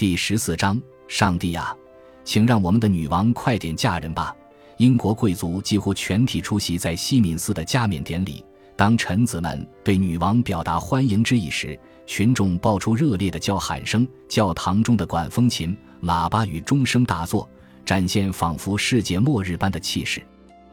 第十四章，上帝啊，请让我们的女王快点嫁人吧！英国贵族几乎全体出席在西敏寺的加冕典礼。当臣子们对女王表达欢迎之意时，群众爆出热烈的叫喊声，教堂中的管风琴、喇叭与钟声大作，展现仿佛世界末日般的气势。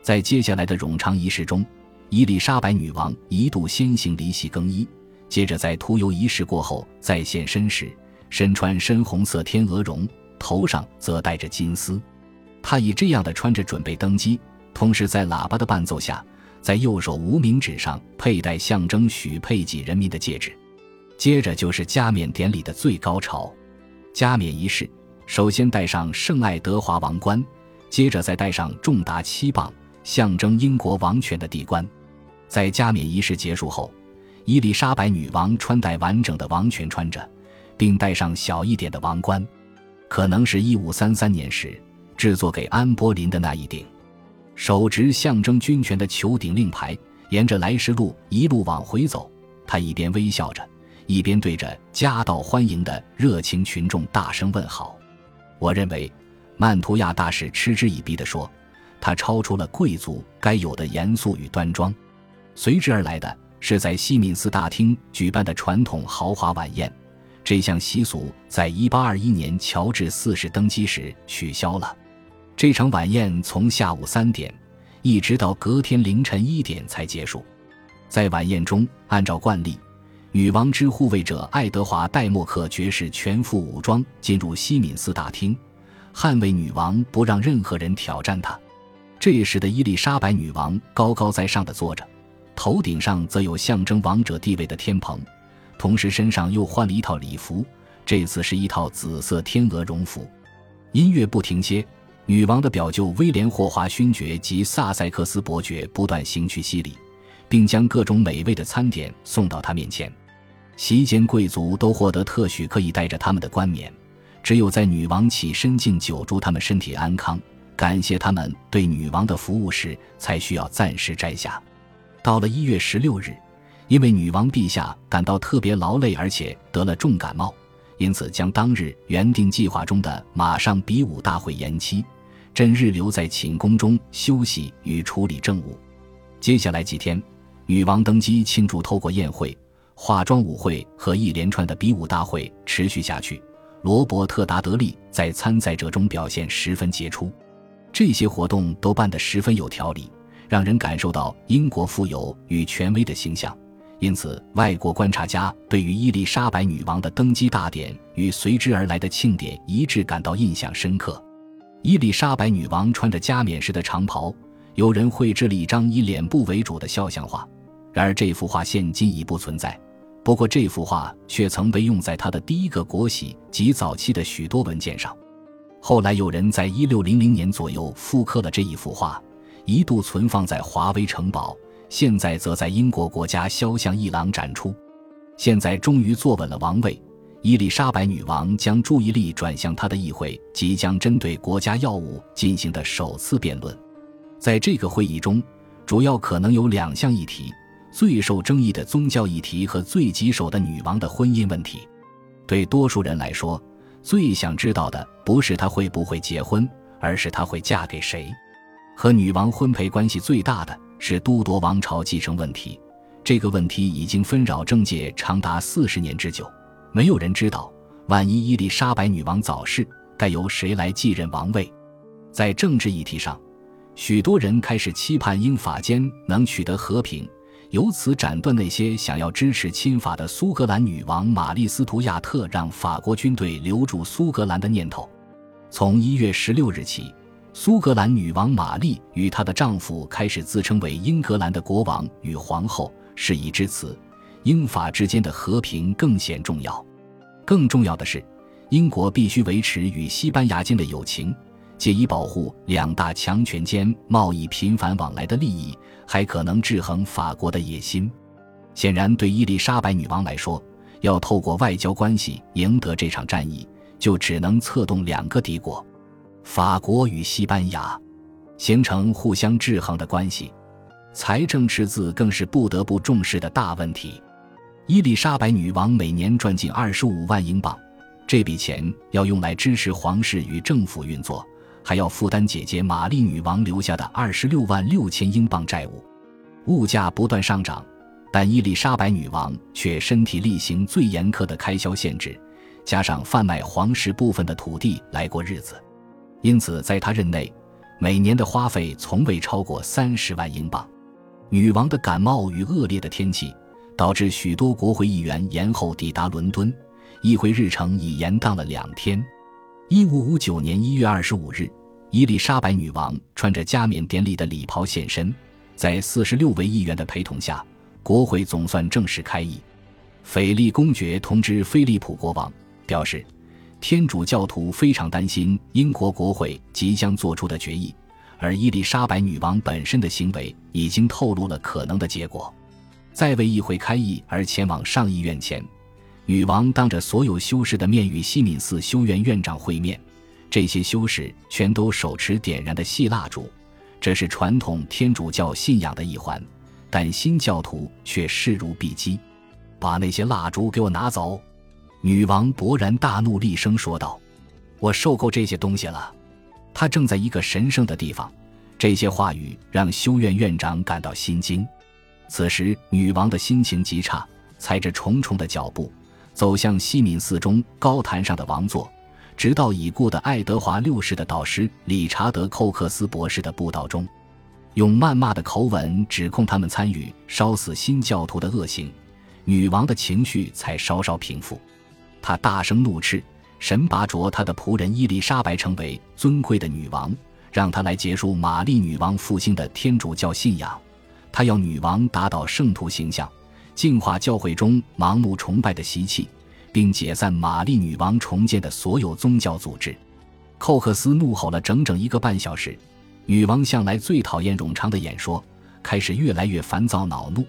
在接下来的冗长仪式中，伊丽莎白女王一度先行离席更衣，接着在涂油仪式过后再现身时。身穿深红色天鹅绒，头上则戴着金丝。他以这样的穿着准备登基，同时在喇叭的伴奏下，在右手无名指上佩戴象征许配给人民的戒指。接着就是加冕典礼的最高潮。加冕仪式首先戴上圣爱德华王冠，接着再戴上重达七磅、象征英国王权的帝冠。在加冕仪式结束后，伊丽莎白女王穿戴完整的王权穿着。并戴上小一点的王冠，可能是一五三三年时制作给安波林的那一顶。手执象征军权的球顶令牌，沿着来时路一路往回走。他一边微笑着，一边对着夹道欢迎的热情群众大声问好。我认为，曼图亚大使嗤之以鼻地说：“他超出了贵族该有的严肃与端庄。”随之而来的是在西敏寺大厅举办的传统豪华晚宴。这项习俗在1821年乔治四世登基时取消了。这场晚宴从下午三点一直到隔天凌晨一点才结束。在晚宴中，按照惯例，女王之护卫者爱德华·戴默克爵士全副武装进入西敏寺大厅，捍卫女王不让任何人挑战她。这时的伊丽莎白女王高高在上的坐着，头顶上则有象征王者地位的天棚。同时，身上又换了一套礼服，这次是一套紫色天鹅绒服。音乐不停歇，女王的表舅威廉·霍华勋爵及萨塞克斯伯爵不断行去西礼，并将各种美味的餐点送到他面前。席间，贵族都获得特许，可以带着他们的冠冕。只有在女王起身敬酒，祝他们身体安康，感谢他们对女王的服务时，才需要暂时摘下。到了一月十六日。因为女王陛下感到特别劳累，而且得了重感冒，因此将当日原定计划中的马上比武大会延期，朕日留在寝宫中休息与处理政务。接下来几天，女王登基庆祝透过宴会、化妆舞会和一连串的比武大会持续下去。罗伯特·达德利在参赛者中表现十分杰出，这些活动都办得十分有条理，让人感受到英国富有与权威的形象。因此，外国观察家对于伊丽莎白女王的登基大典与随之而来的庆典一致感到印象深刻。伊丽莎白女王穿着加冕时的长袍，有人绘制了一张以脸部为主的肖像画。然而，这幅画现今已不存在。不过，这幅画却曾被用在她的第一个国玺及早期的许多文件上。后来，有人在一六零零年左右复刻了这一幅画，一度存放在华威城堡。现在则在英国国家肖像艺廊展出。现在终于坐稳了王位，伊丽莎白女王将注意力转向她的议会即将针对国家要务进行的首次辩论。在这个会议中，主要可能有两项议题：最受争议的宗教议题和最棘手的女王的婚姻问题。对多数人来说，最想知道的不是她会不会结婚，而是她会嫁给谁。和女王婚配关系最大的。是都铎王朝继承问题，这个问题已经纷扰政界长达四十年之久。没有人知道，万一伊丽莎白女王早逝，该由谁来继任王位？在政治议题上，许多人开始期盼英法间能取得和平，由此斩断那些想要支持亲法的苏格兰女王玛丽·斯图亚特让法国军队留住苏格兰的念头。从一月十六日起。苏格兰女王玛丽与她的丈夫开始自称为英格兰的国王与皇后。事已至此，英法之间的和平更显重要。更重要的是，英国必须维持与西班牙间的友情，借以保护两大强权间贸易频繁往来的利益，还可能制衡法国的野心。显然，对伊丽莎白女王来说，要透过外交关系赢得这场战役，就只能策动两个敌国。法国与西班牙形成互相制衡的关系，财政赤字更是不得不重视的大问题。伊丽莎白女王每年赚进二十五万英镑，这笔钱要用来支持皇室与政府运作，还要负担姐姐玛丽女王留下的二十六万六千英镑债务。物价不断上涨，但伊丽莎白女王却身体力行最严苛的开销限制，加上贩卖皇室部分的土地来过日子，因此在他任内，每年的花费从未超过三十万英镑。女王的感冒与恶劣的天气，导致许多国会议员延后抵达伦敦，议会日程已延宕了两天。一五五九年一月二十五日，伊丽莎白女王穿着加冕典礼的礼袍现身。在四十六位议员的陪同下，国会总算正式开议。斐利公爵通知菲利普国王，表示天主教徒非常担心英国国会即将做出的决议，而伊丽莎白女王本身的行为已经透露了可能的结果。在为议会开议而前往上议院前，女王当着所有修士的面与西敏寺修院院长会面，这些修士全都手持点燃的细蜡烛。这是传统天主教信仰的一环，但新教徒却视如敝击。把那些蜡烛给我拿走！女王勃然大怒，厉声说道：“我受够这些东西了。”她正在一个神圣的地方。这些话语让修院院长感到心惊。此时，女王的心情极差，踩着重重的脚步走向西敏寺中高坛上的王座。直到已故的爱德华六世的导师理查德·寇克斯博士的布道中，用谩骂的口吻指控他们参与烧死新教徒的恶行，女王的情绪才稍稍平复。他大声怒斥：“神拔擢他的仆人伊丽莎白成为尊贵的女王，让她来结束玛丽女王复兴的天主教信仰。他要女王打倒圣徒形象，净化教会中盲目崇拜的习气。”并解散玛丽女王重建的所有宗教组织。寇克斯怒吼了整整一个半小时。女王向来最讨厌冗长的演说，开始越来越烦躁恼怒。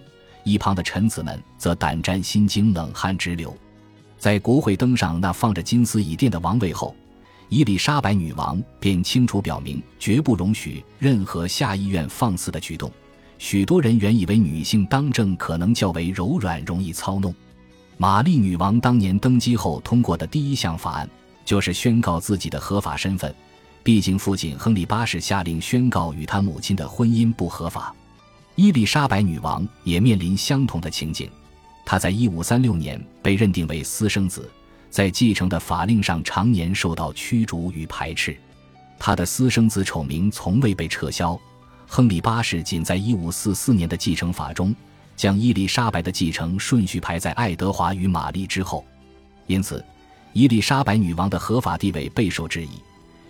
一旁的臣子们则胆战心惊，冷汗直流。在国会登上那放着金丝椅垫的王位后，伊丽莎白女王便清楚表明，绝不容许任何下议院放肆的举动。许多人原以为女性当政可能较为柔软，容易操弄。玛丽女王当年登基后通过的第一项法案，就是宣告自己的合法身份。毕竟父亲亨利八世下令宣告与他母亲的婚姻不合法。伊丽莎白女王也面临相同的情景。他在1536年被认定为私生子，在继承的法令上常年受到驱逐与排斥。他的私生子丑名从未被撤销。亨利八世仅在1544年的继承法中。将伊丽莎白的继承顺序排在爱德华与玛丽之后，因此，伊丽莎白女王的合法地位备受质疑。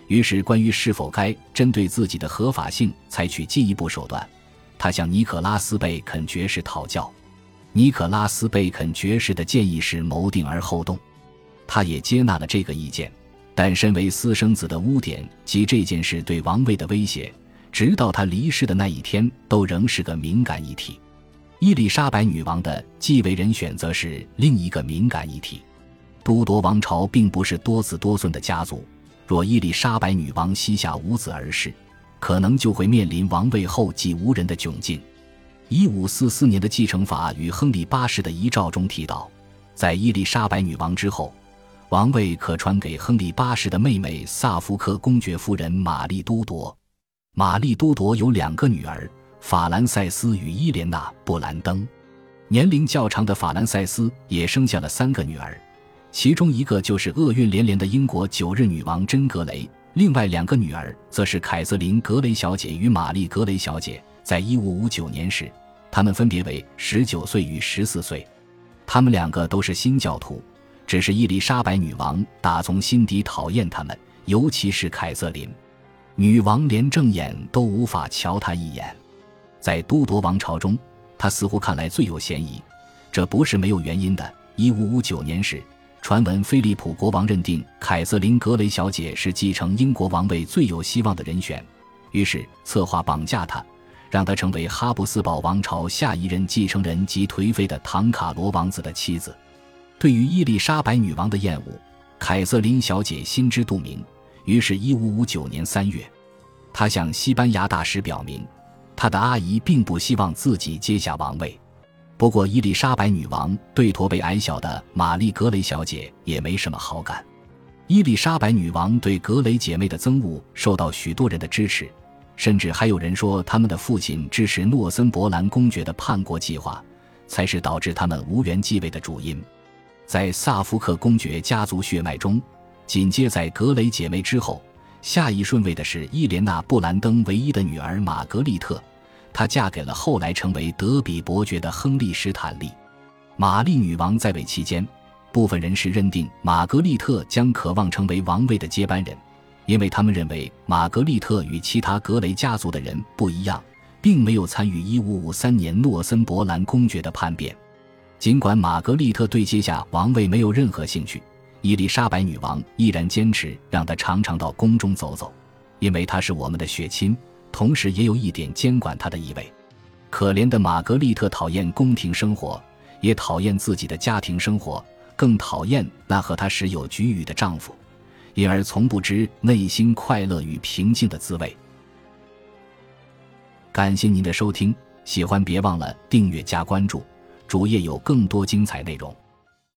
于是，关于是否该针对自己的合法性采取进一步手段，他向尼可拉斯·贝肯爵士讨教。尼可拉斯·贝肯爵士的建议是谋定而后动，他也接纳了这个意见。但身为私生子的污点及这件事对王位的威胁，直到他离世的那一天，都仍是个敏感议题。伊丽莎白女王的继位人选则是另一个敏感议题。都铎王朝并不是多子多孙的家族，若伊丽莎白女王膝下无子而逝，可能就会面临王位后继无人的窘境。一五四四年的继承法与亨利八世的遗诏中提到，在伊丽莎白女王之后，王位可传给亨利八世的妹妹萨福克公爵夫人玛丽都铎。玛丽都铎有两个女儿。法兰塞斯与伊莲娜·布兰登，年龄较长的法兰塞斯也生下了三个女儿，其中一个就是厄运连连的英国九日女王珍·格雷，另外两个女儿则是凯瑟琳·格雷小姐与玛丽·格雷小姐。在一五五九年时，他们分别为十九岁与十四岁，他们两个都是新教徒，只是伊丽莎白女王打从心底讨厌他们，尤其是凯瑟琳，女王连正眼都无法瞧她一眼。在都铎王朝中，他似乎看来最有嫌疑，这不是没有原因的。一五五九年时，传闻菲利普国王认定凯瑟琳·格雷小姐是继承英国王位最有希望的人选，于是策划绑架她，让她成为哈布斯堡王朝下一任继承人及颓废的唐卡罗王子的妻子。对于伊丽莎白女王的厌恶，凯瑟琳小姐心知肚明。于是，一五五九年三月，她向西班牙大使表明。他的阿姨并不希望自己接下王位，不过伊丽莎白女王对驼背矮小的玛丽格雷小姐也没什么好感。伊丽莎白女王对格雷姐妹的憎恶受到许多人的支持，甚至还有人说他们的父亲支持诺森伯兰公爵的叛国计划，才是导致他们无缘继位的主因。在萨福克公爵家族血脉中，紧接在格雷姐妹之后，下一顺位的是伊莲娜·布兰登唯一的女儿玛格丽特，她嫁给了后来成为德比伯爵的亨利·史坦利。玛丽女王在位期间，部分人士认定玛格丽特将渴望成为王位的接班人，因为他们认为玛格丽特与其他格雷家族的人不一样，并没有参与1553年诺森伯兰公爵的叛变。尽管玛格丽特对接下王位没有任何兴趣，伊丽莎白女王依然坚持让她常常到宫中走走，因为她是我们的血亲，同时也有一点监管她的意味。可怜的玛格丽特讨厌宫廷生活。也讨厌自己的家庭生活，更讨厌那和她时有局龉的丈夫，因而从不知内心快乐与平静的滋味。感谢您的收听，喜欢别忘了订阅加关注，主页有更多精彩内容。